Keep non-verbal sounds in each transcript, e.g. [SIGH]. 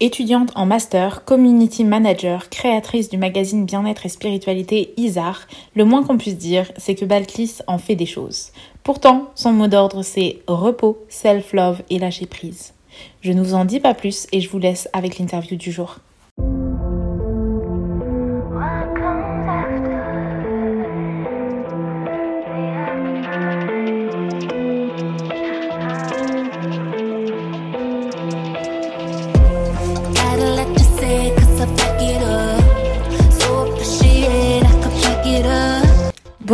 Étudiante en master, community manager, créatrice du magazine Bien-être et spiritualité Isar, le moins qu'on puisse dire, c'est que Balkis en fait des choses. Pourtant, son mot d'ordre c'est repos, self-love et lâcher prise. Je ne vous en dis pas plus et je vous laisse avec l'interview du jour.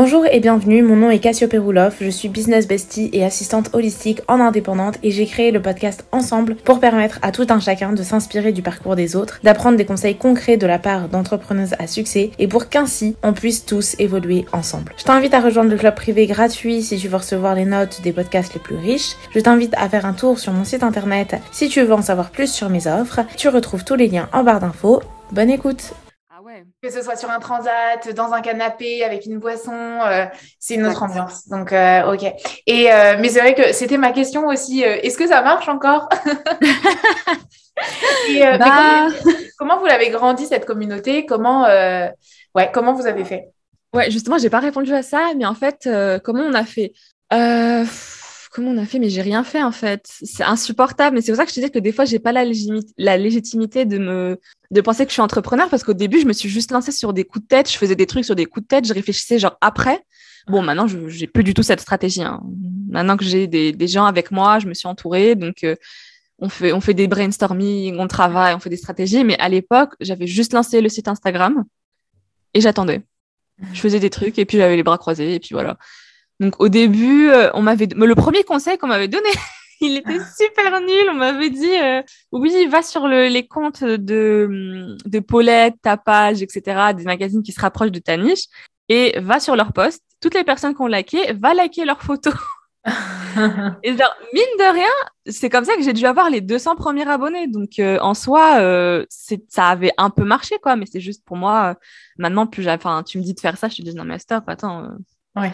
Bonjour et bienvenue, mon nom est Cassiope Rouloff, je suis business bestie et assistante holistique en indépendante et j'ai créé le podcast Ensemble pour permettre à tout un chacun de s'inspirer du parcours des autres, d'apprendre des conseils concrets de la part d'entrepreneuses à succès et pour qu'ainsi on puisse tous évoluer ensemble. Je t'invite à rejoindre le club privé gratuit si tu veux recevoir les notes des podcasts les plus riches. Je t'invite à faire un tour sur mon site internet si tu veux en savoir plus sur mes offres. Tu retrouves tous les liens en barre d'infos. Bonne écoute que ce soit sur un transat, dans un canapé, avec une boisson, euh, c'est une autre ambiance. Donc, euh, ok. Et euh, mais c'est vrai que c'était ma question aussi. Est-ce que ça marche encore? [LAUGHS] Bah. comment, vous l'avez grandi cette communauté? Comment, ouais, comment vous avez fait? Ouais, justement, j'ai pas répondu à ça, mais en fait, comment on a fait? Comment on a fait Mais j'ai rien fait en fait. C'est insupportable. Mais c'est pour ça que je te dis que des fois, j'ai pas la, la, légitimité de me de penser que je suis entrepreneur parce qu'au début, je me suis juste lancée sur des coups de tête. Je faisais des trucs sur des coups de tête. Je réfléchissais genre après. Bon, maintenant, je j'ai plus du tout cette stratégie. Hein. Maintenant que j'ai des, des, gens avec moi, je me suis entourée. Donc, euh, on fait, on fait des brainstorming, on travaille, on fait des stratégies. Mais à l'époque, j'avais juste lancé le site Instagram et j'attendais. Je faisais des trucs et puis j'avais les bras croisés et puis voilà. Donc au début, euh, on m'avait le premier conseil qu'on m'avait donné, [LAUGHS] il était super nul. On m'avait dit euh, oui, va sur le, les comptes de de Paulette, Tapage, etc. Des magazines qui se rapprochent de ta niche et va sur leur post. Toutes les personnes qui ont liké, va liker leurs photos. [LAUGHS] et genre, mine de rien, c'est comme ça que j'ai dû avoir les 200 premiers abonnés. Donc, euh, en soi, euh, ça avait un peu marché, quoi. Mais c'est juste pour moi, maintenant, plus enfin, tu me dis de faire ça, je te dis non, mais stop, attends, Ouais.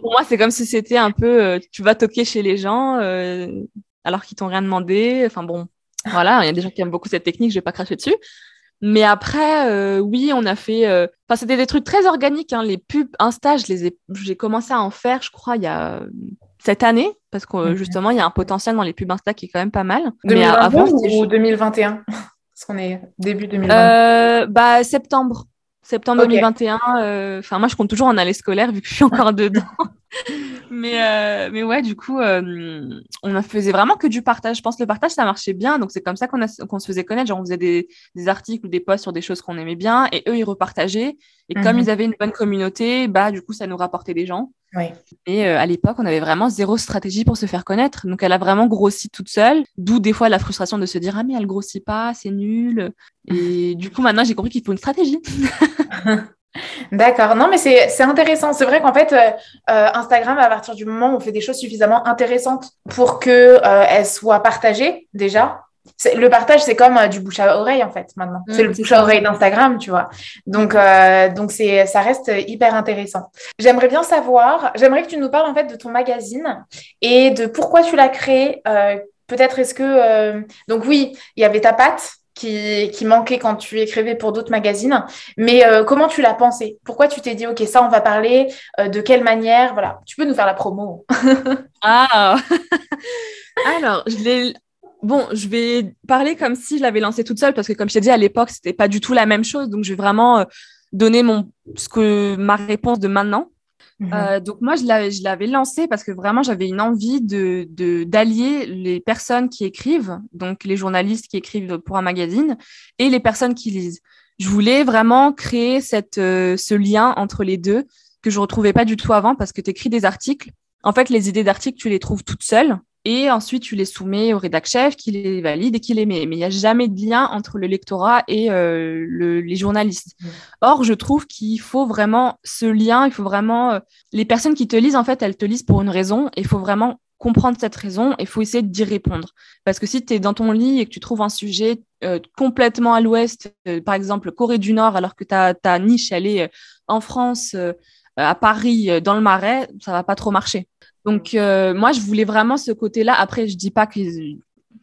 pour moi, c'est comme si c'était un peu, euh, tu vas toquer chez les gens euh, alors qu'ils t'ont rien demandé. Enfin bon, voilà, il y a des gens qui aiment beaucoup cette technique, je vais pas cracher dessus. Mais après, euh, oui, on a fait. Enfin, c'était des trucs très organiques. Hein. Les pubs Insta, je les ai, j'ai commencé à en faire, je crois, il y a cette année, parce que justement, il y a un potentiel dans les pubs Insta qui est quand même pas mal. 2020 Mais ou 2021 Parce qu'on est début 2020. bah septembre. Septembre 2021. Euh, enfin, moi, je compte toujours en année scolaire vu que je suis encore [LAUGHS] dedans. Mais, euh, mais ouais, du coup, euh, on faisait vraiment que du partage. Je pense que le partage, ça marchait bien. Donc, c'est comme ça qu'on qu'on se faisait connaître. Genre, on faisait des, des articles ou des posts sur des choses qu'on aimait bien et eux, ils repartageaient. Et comme mhm. ils avaient une bonne communauté, bah, du coup, ça nous rapportait des gens. Et euh, à l'époque, on avait vraiment zéro stratégie pour se faire connaître. Donc, elle a vraiment grossi toute seule. D'où des fois la frustration de se dire Ah, mais elle grossit pas, c'est nul. Et du coup, maintenant, j'ai compris qu'il faut une stratégie. [LAUGHS] D'accord, non mais c'est intéressant. C'est vrai qu'en fait, euh, euh, Instagram, à partir du moment où on fait des choses suffisamment intéressantes pour qu'elles euh, soient partagées déjà, le partage, c'est comme du bouche à oreille en fait maintenant. c'est le bouche à oreille d'Instagram, tu vois. Donc, donc c'est, ça reste hyper intéressant. J'aimerais bien savoir, j'aimerais que tu nous parles en fait de ton magazine et de pourquoi tu l'as créé. Peut-être est-ce que donc oui, il y avait ta patte qui, manquait quand tu écrivais pour d'autres magazines. Mais euh, comment tu l'as pensé? Pourquoi tu t'es dit, OK, ça, on va parler euh, De quelle manière? Voilà, tu peux nous faire la promo. [LAUGHS] ah [LAUGHS] Alors, je l'ai... Bon, je vais parler comme si je l'avais lancé toute seule parce que, comme je t'ai dit, à l'époque, c'était pas du tout la même chose. Donc, je vais vraiment euh, donner mon, ce que, ma réponse de maintenant. Mhm. Euh, donc moi, je l'avais lancé parce que vraiment, j'avais une envie de d'allier les personnes qui écrivent, donc les journalistes qui écrivent pour un magazine, et les personnes qui lisent. Je voulais vraiment créer cette, euh, ce lien entre les deux que je retrouvais pas du tout avant parce que tu écris des articles. En fait, les idées d'articles, tu les trouves toutes seules. Et ensuite, tu les soumets au rédac chef qui les valide et qui les met. Mais il n'y a jamais de lien entre le lectorat et euh, les journalistes. Mmh. Or, je trouve qu'il faut vraiment ce lien, il faut vraiment... Euh, les personnes qui te lisent, en fait, elles te lisent pour une raison et il faut vraiment comprendre cette raison et il faut essayer d'y répondre. Parce que si tu es dans ton lit et que tu trouves un sujet euh, complètement à l'ouest, par exemple Corée du Nord, alors que ta, ta niche, elle est en France, à Paris, dans le Marais, ça va pas trop marcher. Donc, euh, moi, je voulais vraiment ce côté-là. Après, je dis pas que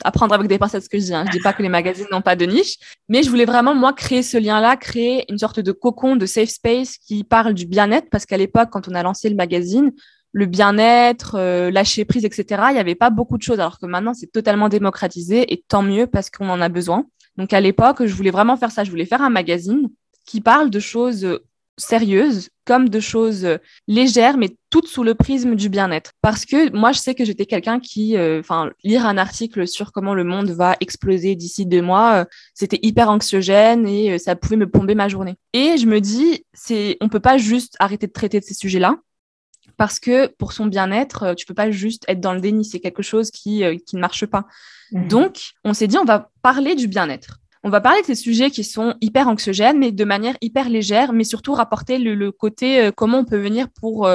apprendre avec des pincettes ce que je dis. Hein. Je dis pas que les magazines n'ont pas de niche, mais je voulais vraiment moi créer ce lien-là, créer une sorte de cocon, de safe space qui parle du bien-être, parce qu'à l'époque, quand on a lancé le magazine, le bien-être, euh, lâcher prise, etc. Il n'y avait pas beaucoup de choses, alors que maintenant c'est totalement démocratisé et tant mieux parce qu'on en a besoin. Donc à l'époque, je voulais vraiment faire ça. Je voulais faire un magazine qui parle de choses sérieuses comme de choses légères, mais toutes sous le prisme du bien-être. Parce que moi, je sais que j'étais quelqu'un qui, euh, enfin, lire un article sur comment le monde va exploser d'ici deux mois, euh, c'était hyper anxiogène et ça pouvait me plomber ma journée. Et je me dis, c'est, on peut pas juste arrêter de traiter de ces sujets-là parce que pour son bien-être, euh, tu peux pas juste être dans le déni, c'est quelque chose qui, euh, qui ne marche pas. Mhm. Donc, on s'est dit, on va parler du bien-être. On va parler de ces sujets qui sont hyper anxiogènes, mais de manière hyper légère, mais surtout rapporter le, côté euh, comment on peut venir pour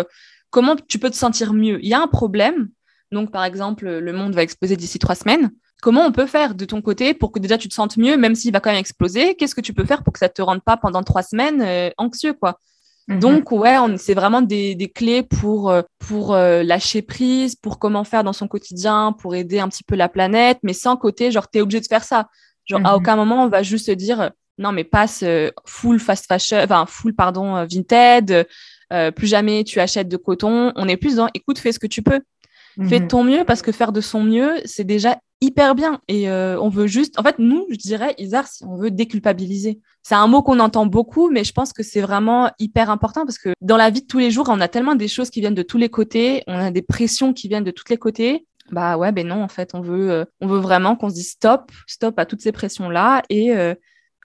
comment tu peux te sentir mieux. Il y a un problème, donc par exemple, le monde va exploser d'ici trois semaines. Comment on peut faire de ton côté pour que déjà tu te sentes mieux, même s'il va quand même exploser? Qu'est-ce que tu peux faire pour que ça te rende pas pendant trois semaines anxieux, quoi? Mhm. Donc, ouais, c'est vraiment des, des, clés pour, euh, pour euh, lâcher prise, pour comment faire dans son quotidien, pour aider un petit peu la planète, mais sans côté, genre, t'es obligé de faire ça. Genre, à mhm. aucun moment, on va juste se dire, non, mais passe euh, full fast fashion, enfin, full, pardon, vintage, plus jamais tu achètes de coton. On est plus dans, écoute, fais ce que tu peux. Fais de mhm. ton mieux parce que faire de son mieux, c'est déjà hyper bien. Et euh, on veut juste, en fait, nous, je dirais, Isar, si on veut déculpabiliser. C'est un mot qu'on entend beaucoup, mais je pense que c'est vraiment hyper important parce que dans la vie de tous les jours, on a tellement des choses qui viennent de tous les côtés, on a des pressions qui viennent de tous les côtés. Bah ouais, ben non, en fait, on veut, euh, on veut vraiment qu'on se dise stop, stop à toutes ces pressions-là et euh,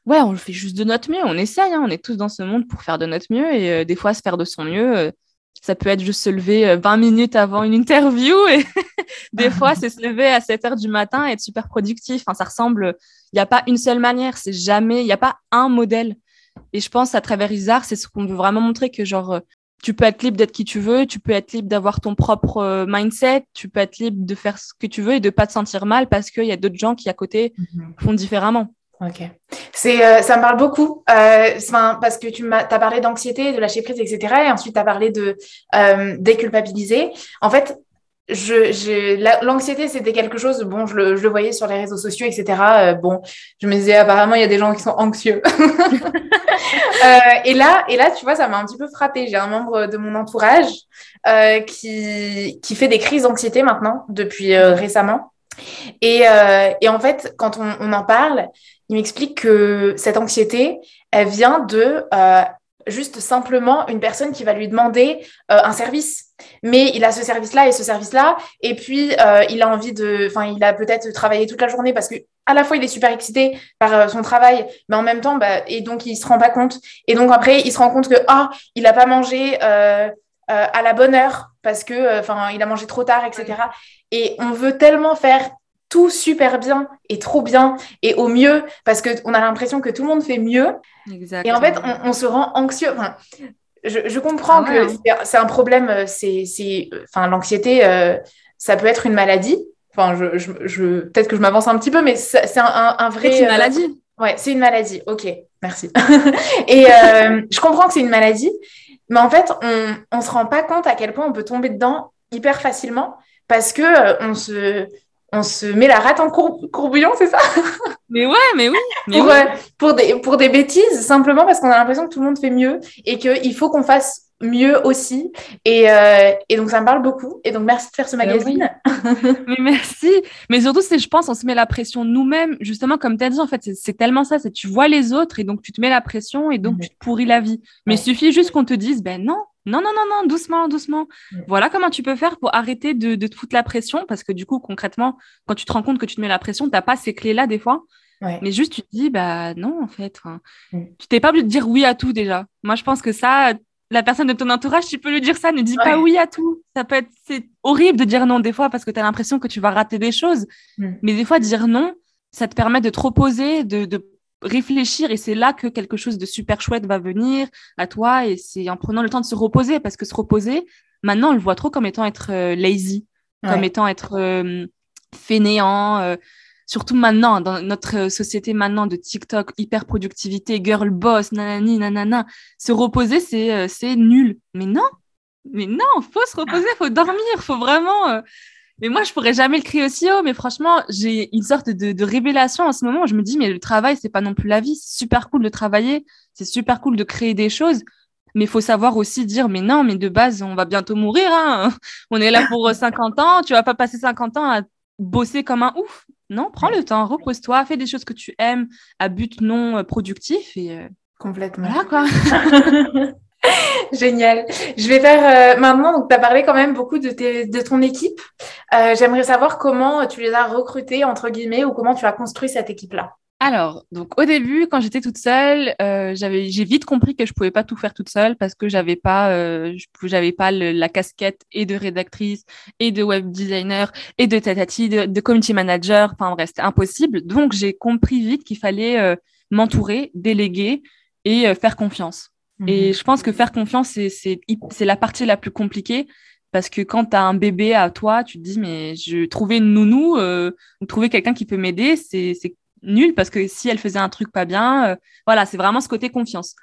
ouais, on le fait juste de notre mieux, on essaye, hein, on est tous dans ce monde pour faire de notre mieux et des fois se faire de son mieux, ça peut être juste se lever 20 euh, minutes avant une interview et [LAUGHS] des fois c'est se lever à 7 heures du matin et être super productif. Enfin, ça ressemble, il n'y a pas une seule manière, c'est jamais, il n'y a pas un modèle. Et je pense à travers Isar, c'est ce qu'on veut vraiment montrer que genre, tu peux être libre d'être qui tu veux, tu peux être libre d'avoir ton propre euh, mindset, tu peux être libre de faire ce que tu veux et de pas te sentir mal parce qu'il y a d'autres gens qui à côté mhm. font différemment. Ok. C'est, euh, ça me parle beaucoup euh, parce que tu m'as as parlé d'anxiété, de lâcher prise, etc. Et ensuite, tu as parlé de euh, déculpabiliser. En fait, je, l'anxiété, c'était quelque chose, bon, je le, je le, voyais sur les réseaux sociaux, etc. Euh, bon, je me disais, apparemment, il y a des gens qui sont anxieux. [LAUGHS] euh, et, là, et là, tu vois, ça m'a un petit peu frappé. J'ai un membre de mon entourage euh, qui, qui fait des crises d'anxiété maintenant, depuis euh, récemment. Et, et, en fait, quand on, on en parle, il m'explique que cette anxiété, elle vient de euh, juste simplement une personne qui va lui demander euh, un service. Mais il a ce service-là et ce service-là, et puis euh, il a envie de, enfin, il a peut-être travaillé toute la journée parce que à la fois il est super excité par son travail, mais en même temps, bah, et donc il se rend pas compte. Et donc après, il se rend compte que ah, il a pas mangé à la bonne heure parce que, enfin, il a mangé trop tard, etc. Et on veut tellement faire tout super bien et trop bien et au mieux parce qu'on a l'impression que tout le monde fait mieux. Et en fait, on, se rend anxieux. Enfin, je, comprends ah que c'est un problème, euh, c'est, enfin, l'anxiété, euh, ça peut être une maladie. Enfin, je, je, peut-être que je m'avance un petit peu, mais c'est un, un, vrai. C'est une euh, maladie. ouais, c'est une maladie. Ok, merci. [LAUGHS] et je comprends que c'est une maladie, mais en fait, on ne se rend pas compte à quel point on peut tomber dedans hyper facilement parce que on se on se met la rate en courbouillon, c'est ça? Mais ouais, mais oui. Mais pour, pour, des, pour des bêtises, simplement parce qu'on a l'impression que tout le monde fait mieux et qu'il faut qu'on fasse mieux aussi. Et, euh, et, donc, ça me parle beaucoup. Et donc, merci de faire ce ben magazine. [LAUGHS] mais merci. Mais surtout, c'est, je pense, on se met la pression nous-mêmes. Justement, comme tu as dit, en fait, c'est tellement ça. C'est tu vois les autres et donc tu te mets la pression et donc tu te pourris la vie. Mais il suffit juste qu'on te dise, ben non, non, non, non, non, doucement, doucement. Voilà comment tu peux faire pour arrêter de, de te foutre la pression, parce que du coup, concrètement, quand tu te rends compte que tu te mets la pression, tu n'as pas ces clés-là des fois. Mais juste, tu te dis, bah non, en fait. Mm. Tu t'es pas obligé de dire oui à tout déjà. Moi, je pense que ça, la personne de ton entourage, tu peux lui dire ça, ne dis pas oui à tout. Ça peut être, c'est horrible de dire non des fois parce que tu as l'impression que tu vas rater des choses. Mm. Mais des fois, dire non, ça te permet de te reposer, de, de réfléchir et c'est là que quelque chose de super chouette va venir à toi et c'est en prenant le temps de se reposer parce que se reposer, maintenant on le voit trop comme étant être euh, lazy, comme étant être euh, fainéant, euh, surtout maintenant dans notre société maintenant de TikTok, hyper productivité, girl boss, nanani, nanana, se reposer c'est c'est nul. Mais non, mais non, faut se reposer, faut dormir, faut vraiment Mais moi, je pourrais jamais le crier aussi haut. Mais franchement, j'ai une sorte de, de, révélation en ce moment. Où je me dis, mais le travail, c'est pas non plus la vie. C'est super cool de travailler. C'est super cool de créer des choses. Mais il faut savoir aussi dire, mais non, mais de base, on va bientôt mourir. Hein. [LAUGHS] On est là pour 50 ans. Tu vas pas passer 50 ans à bosser comme un ouf. Non, prends le temps, repose-toi, fais des choses que tu aimes à but non euh, productif et euh, complètement. Voilà quoi. [LAUGHS] [LAUGHS] Génial. Je vais faire euh, maintenant, donc tu as parlé quand même beaucoup de, ton équipe. J'aimerais savoir comment tu les as recrutés, entre guillemets, ou comment tu as construit cette équipe-là. Alors, donc au début, quand j'étais toute seule, euh, j'ai vite compris que je pouvais pas tout faire toute seule parce que j'avais pas, euh, j'avais pas la casquette et de rédactrice et de web designer et de tatati, de, de community manager. Enfin bref, c'était impossible. Donc j'ai compris vite qu'il fallait euh, m'entourer, déléguer et euh, faire confiance. Mhm. Et je pense que faire confiance, c'est, c'est, c'est la partie la plus compliquée parce que quand tu as un bébé à toi, tu te dis, mais je trouver une nounou euh, ou trouver quelqu'un qui peut m'aider, c'est, c'est nul parce que si elle faisait un truc pas bien, euh, voilà, c'est vraiment ce côté confiance.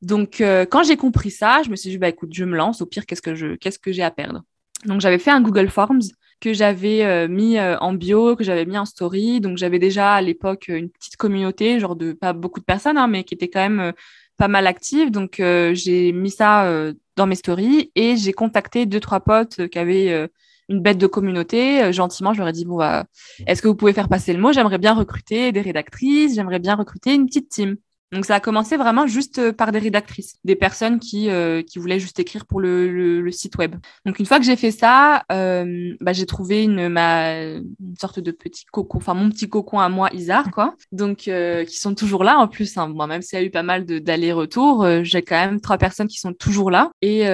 Donc, euh, quand j'ai compris ça, je me suis dit, bah écoute, je me lance. Au pire, qu'est-ce que je, qu'est-ce que j'ai à perdre? Donc, j'avais fait un Google Forms que j'avais euh, mis en bio, que j'avais mis en story. Donc, j'avais déjà à l'époque une petite communauté, genre de pas beaucoup de personnes, hein, mais qui était quand même pas mal active. Donc, j'ai mis ça dans mes stories et j'ai contacté deux trois potes qui avaient une bête de communauté, euh, gentiment, je leur ai dit, bon, bah, est-ce que vous pouvez faire passer le mot? J'aimerais bien recruter des rédactrices, j'aimerais bien recruter une petite team. Donc ça a commencé vraiment juste euh, par des rédactrices, des personnes qui, euh, qui voulaient juste écrire pour le, le, le, site web. Donc une fois que j'ai fait ça, euh, bah, j'ai trouvé une, ma, une sorte de petit cocon, enfin mon petit cocon à moi, Isar, quoi. Donc euh, qui sont toujours là en plus. Hein. Moi, même s'il y a eu pas mal d'allers-retours, j'ai quand même trois personnes qui sont toujours là. Et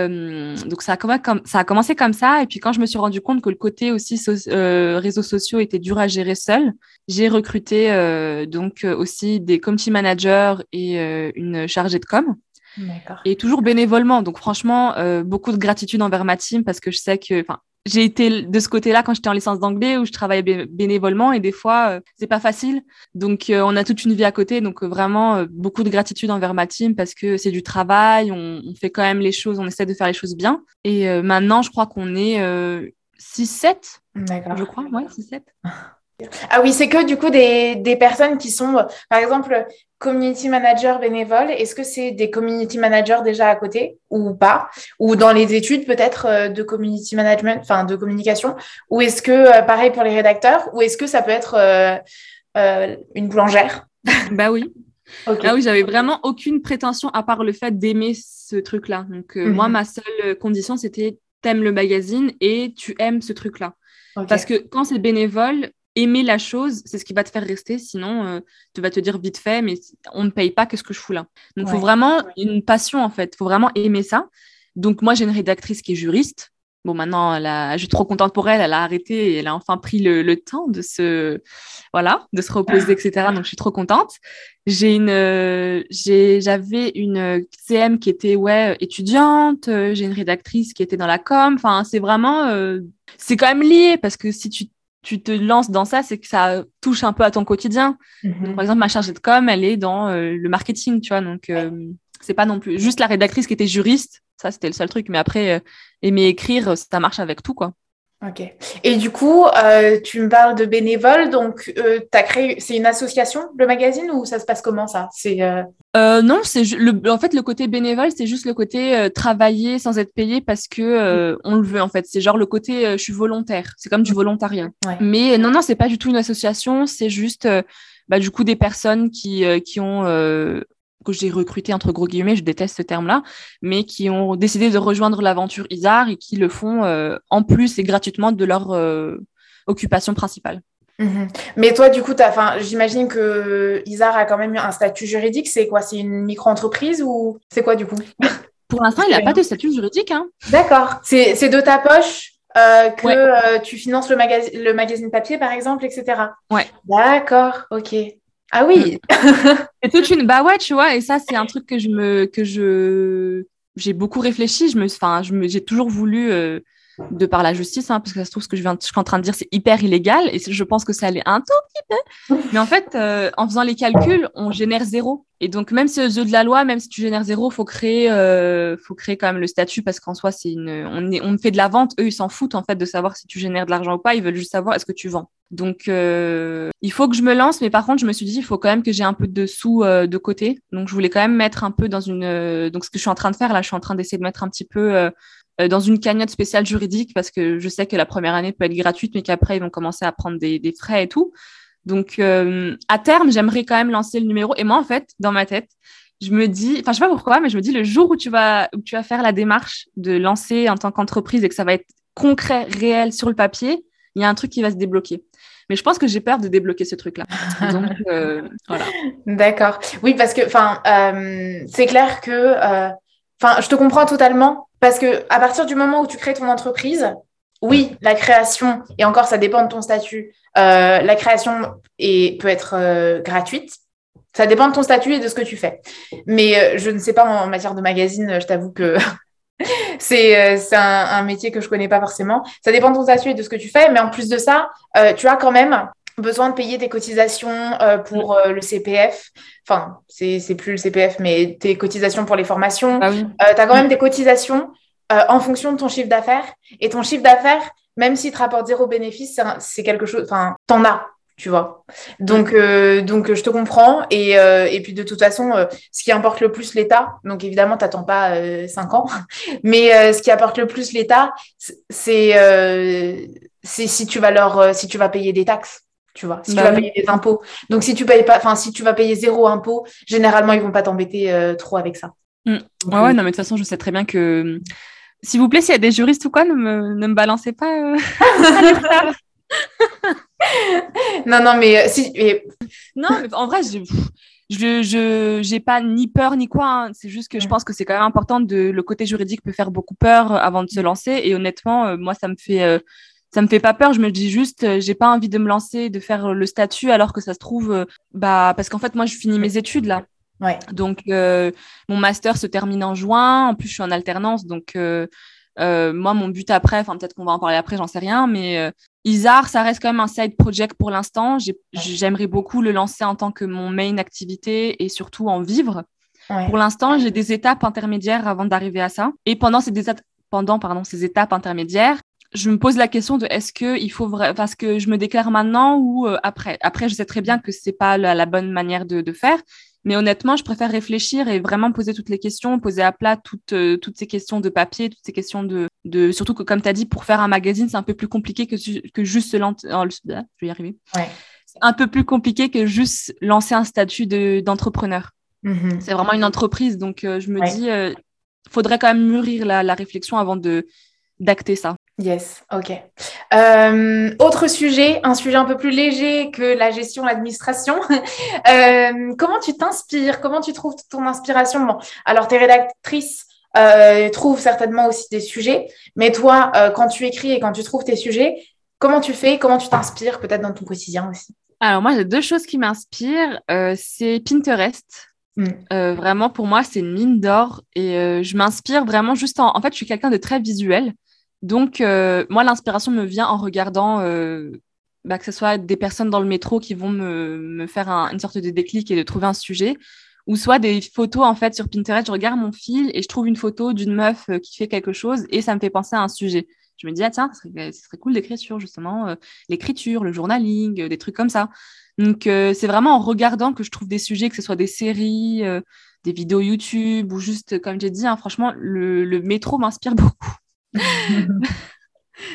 donc ça a, commencé comme ça. Et puis quand je me suis rendu compte que le côté aussi réseaux sociaux était dur à gérer seul, j'ai recruté donc aussi des community managers et euh, une chargée de com. Et toujours bénévolement. Donc franchement, euh, beaucoup de gratitude envers ma team parce que je sais que, j'ai été de ce côté-là quand j'étais en licence d'anglais où je travaillais bénévolement et des fois euh, c'est pas facile. Donc on a toute une vie à côté. Donc vraiment beaucoup de gratitude envers ma team parce que c'est du travail, on, on, fait quand même les choses, on essaie de faire les choses bien. Et maintenant je crois qu'on est 6-7. Je crois, ouais, 6-7. [LAUGHS] Ah oui, c'est que du coup des, des, personnes qui sont, par exemple, community manager bénévole. Est-ce que c'est des community managers déjà à côté ou pas? Ou dans les études peut-être euh, de community management, enfin de communication? Ou est-ce que, euh, pareil pour les rédacteurs, ou est-ce que ça peut être euh, euh une boulangère? [LAUGHS] Bah oui. Ah oui, j'avais vraiment aucune prétention à part le fait d'aimer ce truc-là. Donc moi, mhm. ma seule condition, c'était t'aimes le magazine et tu aimes ce truc-là. Parce que quand c'est bénévole, aimer la chose, c'est ce qui va te faire rester. Sinon, euh, tu vas te dire vite fait, mais on ne paye pas, qu'est-ce que je fous là Donc, il faut vraiment une passion, en fait. Il faut vraiment aimer ça. Donc, moi, j'ai une rédactrice qui est juriste. Bon, maintenant, je suis trop contente pour elle. Elle a arrêté et elle a enfin pris le, temps de se, voilà, de se reposer, etc. Donc, je suis trop contente. J'ai une, j'avais une CM qui était, ouais, étudiante. J'ai une rédactrice qui était dans la com. Enfin, c'est vraiment, euh, c'est quand même lié parce que si tu tu te lances dans ça, c'est que ça touche un peu à ton quotidien. Mhm. par exemple, ma chargée de com, elle est dans euh, le marketing, tu vois. Donc, euh, c'est pas non plus juste la rédactrice qui était juriste. Ça, c'était le seul truc. Mais après, euh, aimer écrire, ça marche avec tout, quoi. Ok. Et du coup, euh, tu me parles de bénévoles, donc euh, as créé, c'est une association, le magazine, ou ça se passe comment ça? C'est euh... non, c'est le, en fait le côté bénévole, c'est juste le côté travailler sans être payé parce que on le veut en fait. C'est genre le côté je suis volontaire, c'est comme du volontariat. Mais non, non, c'est pas du tout une association, c'est juste bah, du coup des personnes qui qui ont que j'ai recruté entre gros guillemets, je déteste ce terme-là, mais qui ont décidé de rejoindre l'aventure Isar et qui le font euh, en plus et gratuitement de leur euh, occupation principale. Mhm. Mais toi, du coup, j'imagine que Isar a quand même un statut juridique. C'est quoi? C'est une micro-entreprise ou c'est quoi du coup? [LAUGHS] Pour l'instant, il n'a pas de statut juridique. Hein. D'accord. C'est de ta poche euh, que tu finances le, le magazine papier, par exemple, etc. Ouais. D'accord, ok. Ah oui. c'est toute une bah ouais, tu vois, et ça c'est un truc que je me que je j'ai beaucoup réfléchi, je me enfin j'ai toujours voulu euh, de par la justice, hein, parce que ça se trouve ce que je, viens, suis en train de dire, c'est hyper illégal, et je pense que ça allait un tout petit peu. Mais en fait, euh, en faisant les calculs, on génère zéro. Et donc, même si aux yeux de la loi, même si tu génères zéro, faut créer, euh, faut créer quand même le statut, parce qu'en soi, c'est une, on, est, on fait de la vente. Eux, ils s'en foutent en fait de savoir si tu génères de l'argent ou pas. Ils veulent juste savoir est-ce que tu vends. Donc, euh, il faut que je me lance, mais par contre, je me suis dit, il faut quand même que j'ai un peu de sous euh, de côté. Donc, je voulais quand même mettre un peu dans une. Euh, donc, ce que je suis en train de faire là, je suis en train d'essayer de mettre un petit peu euh, dans une cagnotte spéciale juridique parce que je sais que la première année peut être gratuite, mais qu'après, ils vont commencer à prendre des, des frais et tout. Donc, à terme, j'aimerais quand même lancer le numéro. Et moi, en fait, dans ma tête, je me dis, enfin, je sais pas pourquoi, mais je me dis le jour où tu vas, où tu vas faire la démarche de lancer en tant qu'entreprise et que ça va être concret, réel sur le papier, il y a un truc qui va se débloquer. Mais je pense que j'ai peur de débloquer ce truc-là. Donc, euh, voilà. [LAUGHS] D'accord. Oui, parce que, enfin, euh, c'est clair que, euh, enfin, je te comprends totalement parce que à partir du moment où tu crées ton entreprise, oui, la création, et encore, ça dépend de ton statut, la création est, peut être gratuite. Ça dépend de ton statut et de ce que tu fais. Mais je ne sais pas en matière de magazine, je t'avoue que [LAUGHS] c'est un, un, métier que je connais pas forcément. Ça dépend de ton statut et de ce que tu fais, mais en plus de ça, euh, tu as quand même besoin de payer tes cotisations euh, pour euh, le CPF. Enfin, c'est plus le CPF, mais tes cotisations pour les formations. Ah oui. tu as quand même des cotisations en fonction de ton chiffre d'affaires. Et ton chiffre d'affaires, même s'il te rapporte zéro bénéfice, c'est quelque chose. Enfin, t'en as tu vois. Donc, euh, donc je te comprends. Et, euh, et puis, de toute façon, euh, ce qui importe le plus l'État, donc évidemment, tu n'attends pas euh, cinq ans, [LAUGHS] mais euh, ce qui apporte le plus l'État, c'est euh, c'est si tu vas leur, si tu vas payer des taxes. Tu vois, si Bah tu vas oui. payer des impôts. Donc, si tu payes pas, enfin, si tu vas payer zéro impôt, généralement, ils vont pas t'embêter trop avec ça. Mm. Donc, Ouais, ouais, non, mais de toute façon, je sais très bien que. S'il vous plaît, s'il y a des juristes ou quoi, ne me, ne me balancez pas. euh, [LAUGHS] Non, non, mais euh, si, Non, mais en vrai, je, je, je, j'ai pas ni peur ni quoi. hein. C'est juste que je Mm. pense que c'est quand même important de, le côté juridique peut faire beaucoup peur euh, avant de se lancer. Et honnêtement, euh, moi, ça me fait, euh, ça me fait pas peur. Je me dis juste, euh, j'ai pas envie de me lancer, de faire euh, le statut alors que ça se trouve, euh, bah, parce qu'en fait, moi, je finis mes études là. ouais. Donc, euh, mon master se termine en juin. En plus, je suis en alternance. Donc, euh, euh, moi, mon but après, enfin, peut-être qu'on va en parler après, j'en sais rien, mais Isar, ça reste quand même un side project pour l'instant. J'ai- J'aimerais beaucoup le lancer en tant que mon main activité et surtout en vivre. ouais. Pour l'instant, j'ai des étapes intermédiaires avant d'arriver à ça. Et pendant ces, des- pendant, pardon, ces étapes intermédiaires, je me pose la question de est-ce que il faut parce que je me déclare maintenant ou euh, après? Après, je sais très bien que c'est pas la, la bonne manière de, de faire, mais honnêtement, je préfère réfléchir et vraiment poser toutes les questions, poser à plat toutes euh, toutes ces questions de papier, toutes ces questions de de surtout que comme tu as dit pour faire un magazine, c'est un peu plus compliqué que que juste se lancer. oh, je vais y arriver. Ouais. C'est un peu plus compliqué que juste lancer un statut de d'entrepreneur. Mhm. C'est vraiment une entreprise, donc euh, je me Ouais. dis, euh, faudrait quand même mûrir la, la réflexion avant de d'acter ça. Yes, ok. Euh, autre sujet, un sujet un peu plus léger que la gestion, l'administration. [LAUGHS] Euh, comment tu t'inspires? Comment tu trouves ton inspiration? Bon, alors tes rédactrices euh, trouvent certainement aussi des sujets, mais toi, quand tu écris et quand tu trouves tes sujets, comment tu fais? Comment tu t'inspires peut-être dans ton quotidien aussi? Alors moi, j'ai deux choses qui m'inspirent. C'est Pinterest. Mm. Euh, vraiment, pour moi, c'est une mine d'or et euh, je m'inspire vraiment juste en... En fait, je suis quelqu'un de très visuel. Donc, euh, moi, l'inspiration me vient en regardant, euh, bah, que ce soit des personnes dans le métro qui vont me, faire un- une sorte de déclic et de trouver un sujet, ou soit des photos, en fait, sur Pinterest. Je regarde mon fil et je trouve une photo d'une meuf euh, qui fait quelque chose et ça me fait penser à un sujet. Je me dis, ah tiens, ce serait, cool d'écrire sur justement l'écriture, le journaling, des trucs comme ça. Donc, c'est vraiment en regardant que je trouve des sujets, que ce soit des séries, des vidéos YouTube ou juste, comme j'ai dit, hein, franchement, le métro m'inspire [LAUGHS] beaucoup. [LAUGHS]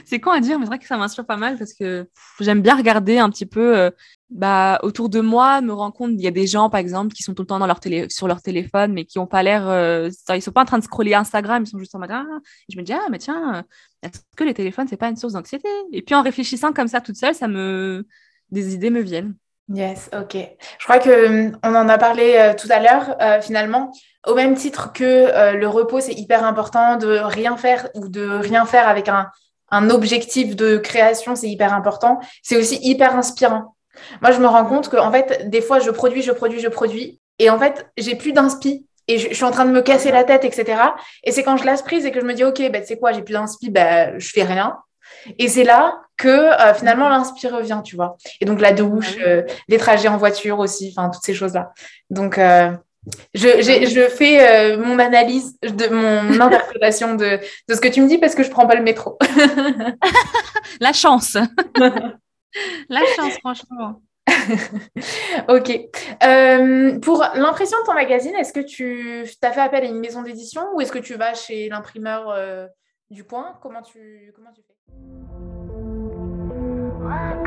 C'est con à dire, mais c'est vrai que ça m'inspire pas mal parce que j'aime bien regarder un petit peu euh, bah, autour de moi, me rends compte, il y a des gens, par exemple, qui sont tout le temps dans leur télé sur leur téléphone, mais qui ont pas l'air, euh, ils sont pas en train de scroller Instagram, ils sont juste en mode, ah, je me dis, ah, mais tiens, est-ce que les téléphones, c'est pas une source d'anxiété? Et puis en réfléchissant comme ça toute seule, ça me, des idées me viennent. Yes, ok. Je crois que hum, on en a parlé euh, tout à l'heure. euh, finalement, au même titre que euh, le repos, c'est hyper important de rien faire ou de rien faire avec un, un objectif de création, c'est hyper important. C'est aussi hyper inspirant. Moi, je me rends compte que en fait, des fois, je produis, je produis, je produis, et en fait, j'ai plus d'inspi. et je, suis en train de me casser la tête, etc. Et c'est quand je lâche prise et que je me dis, OK, tu sais quoi, j'ai plus d'inspi, bah, je fais rien. Et c'est là que euh, finalement l'inspire revient, tu vois. Et donc la douche, euh, les trajets en voiture aussi, enfin toutes ces choses-là. Donc euh, je, je, fais mon analyse, de mon [LAUGHS] interprétation de, de, ce que tu me dis parce que je prends pas le métro. [LAUGHS] la chance. [LAUGHS] la chance, franchement. ok. pour l'impression de ton magazine, est-ce que tu as fait appel à une maison d'édition ou est-ce que tu vas chez l'imprimeur du coin comment tu, comment tu fais? Wow.